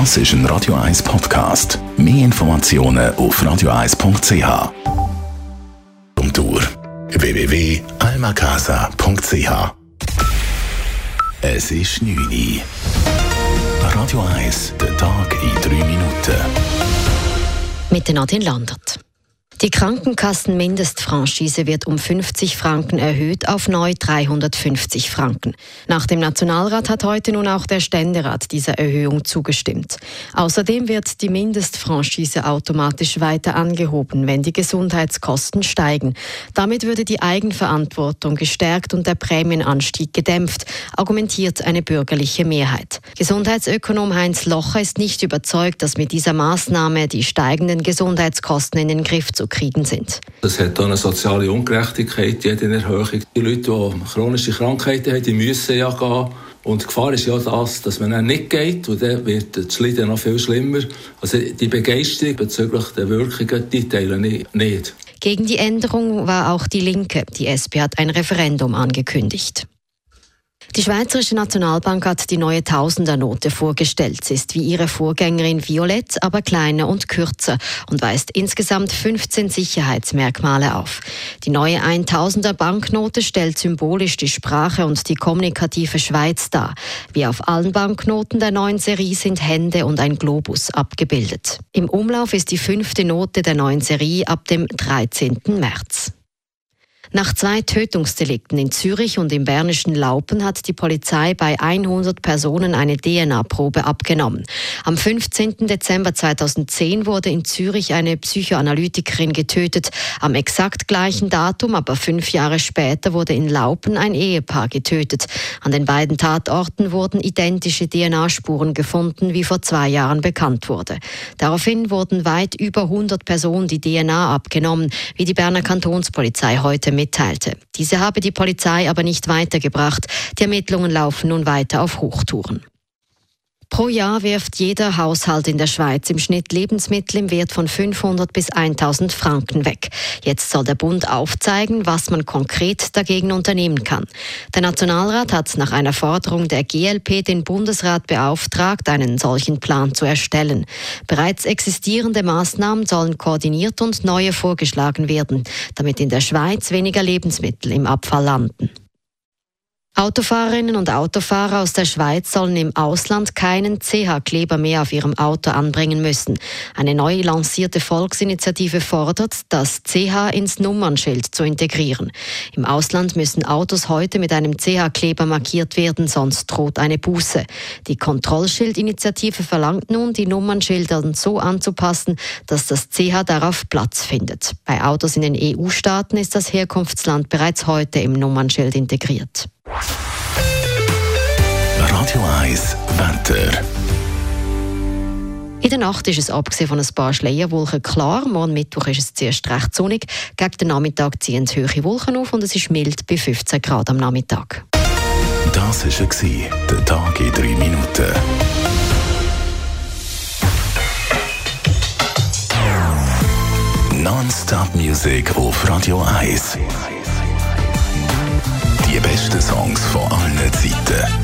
Das ist ein Radio 1 Podcast. Mehr Informationen auf radio1.ch. Um Tour www.almacasa.ch. Es ist 9 Uhr. Radio 1, der Tag in 3 Minuten. Mit Nadine Landert. Die Krankenkassenmindestfranchise wird um 50 Franken erhöht auf neu 350 Franken. Nach dem Nationalrat hat heute nun auch der Ständerat dieser Erhöhung zugestimmt. Außerdem wird die Mindestfranchise automatisch weiter angehoben, wenn die Gesundheitskosten steigen. Damit würde die Eigenverantwortung gestärkt und der Prämienanstieg gedämpft, argumentiert eine bürgerliche Mehrheit. Gesundheitsökonom Heinz Locher ist nicht überzeugt, dass mit dieser Maßnahme die steigenden Gesundheitskosten in den Griff zu zu kriegen sind. Es hat auch eine soziale Ungerechtigkeit, jede Erhöhung. Die Leute, die chronische Krankheiten haben, die müssen ja gehen. Und die Gefahr ist ja das, dass man dann nicht geht und dann wird das Leiden noch viel schlimmer. Also die Begeisterung bezüglich der Wirkungen, die teilen ich nicht. Gegen die Änderung war auch die Linke. Die SP hat ein Referendum angekündigt. Die Schweizerische Nationalbank hat die neue Tausendernote vorgestellt. Sie ist wie ihre Vorgängerin violett, aber kleiner und kürzer und weist insgesamt 15 Sicherheitsmerkmale auf. Die neue 1000er Banknote stellt symbolisch die Sprache und die kommunikative Schweiz dar. Wie auf allen Banknoten der neuen Serie sind Hände und ein Globus abgebildet. Im Umlauf ist die fünfte Note der neuen Serie ab dem 13. März. Nach zwei Tötungsdelikten in Zürich und im bernischen Laupen hat die Polizei bei 100 Personen eine DNA-Probe abgenommen. Am 15. Dezember 2010 wurde in Zürich eine Psychoanalytikerin getötet. Am exakt gleichen Datum, aber fünf Jahre später, wurde in Laupen ein Ehepaar getötet. An den beiden Tatorten wurden identische DNA-Spuren gefunden, wie vor zwei Jahren bekannt wurde. Daraufhin wurden weit über 100 Personen die DNA abgenommen, wie die Berner Kantonspolizei heute mit mitteilte. Diese habe die Polizei aber nicht weitergebracht. Die Ermittlungen laufen nun weiter auf Hochtouren. Pro Jahr wirft jeder Haushalt in der Schweiz im Schnitt Lebensmittel im Wert von 500 bis 1000 Franken weg. Jetzt soll der Bund aufzeigen, was man konkret dagegen unternehmen kann. Der Nationalrat hat nach einer Forderung der GLP den Bundesrat beauftragt, einen solchen Plan zu erstellen. Bereits existierende Maßnahmen sollen koordiniert und neue vorgeschlagen werden, damit in der Schweiz weniger Lebensmittel im Abfall landen. Autofahrerinnen und Autofahrer aus der Schweiz sollen im Ausland keinen CH-Kleber mehr auf ihrem Auto anbringen müssen. Eine neu lancierte Volksinitiative fordert, das CH ins Nummernschild zu integrieren. Im Ausland müssen Autos heute mit einem CH-Kleber markiert werden, sonst droht eine Buße. Die Kontrollschildinitiative verlangt nun, die Nummernschilder so anzupassen, dass das CH darauf Platz findet. Bei Autos in den EU-Staaten ist das Herkunftsland bereits heute im Nummernschild integriert. 1 Wetter. In der Nacht ist es abgesehen von ein paar Schleierwolken klar. Morgen Mittwoch ist es zuerst recht sonnig. Gegen den Nachmittag ziehen hohe Wolken auf und es ist mild bei 15 Grad am Nachmittag. Das war der Tag in drei Minuten. Non-Stop-Musik auf Radio 1. Die besten Songs von allen Zeiten.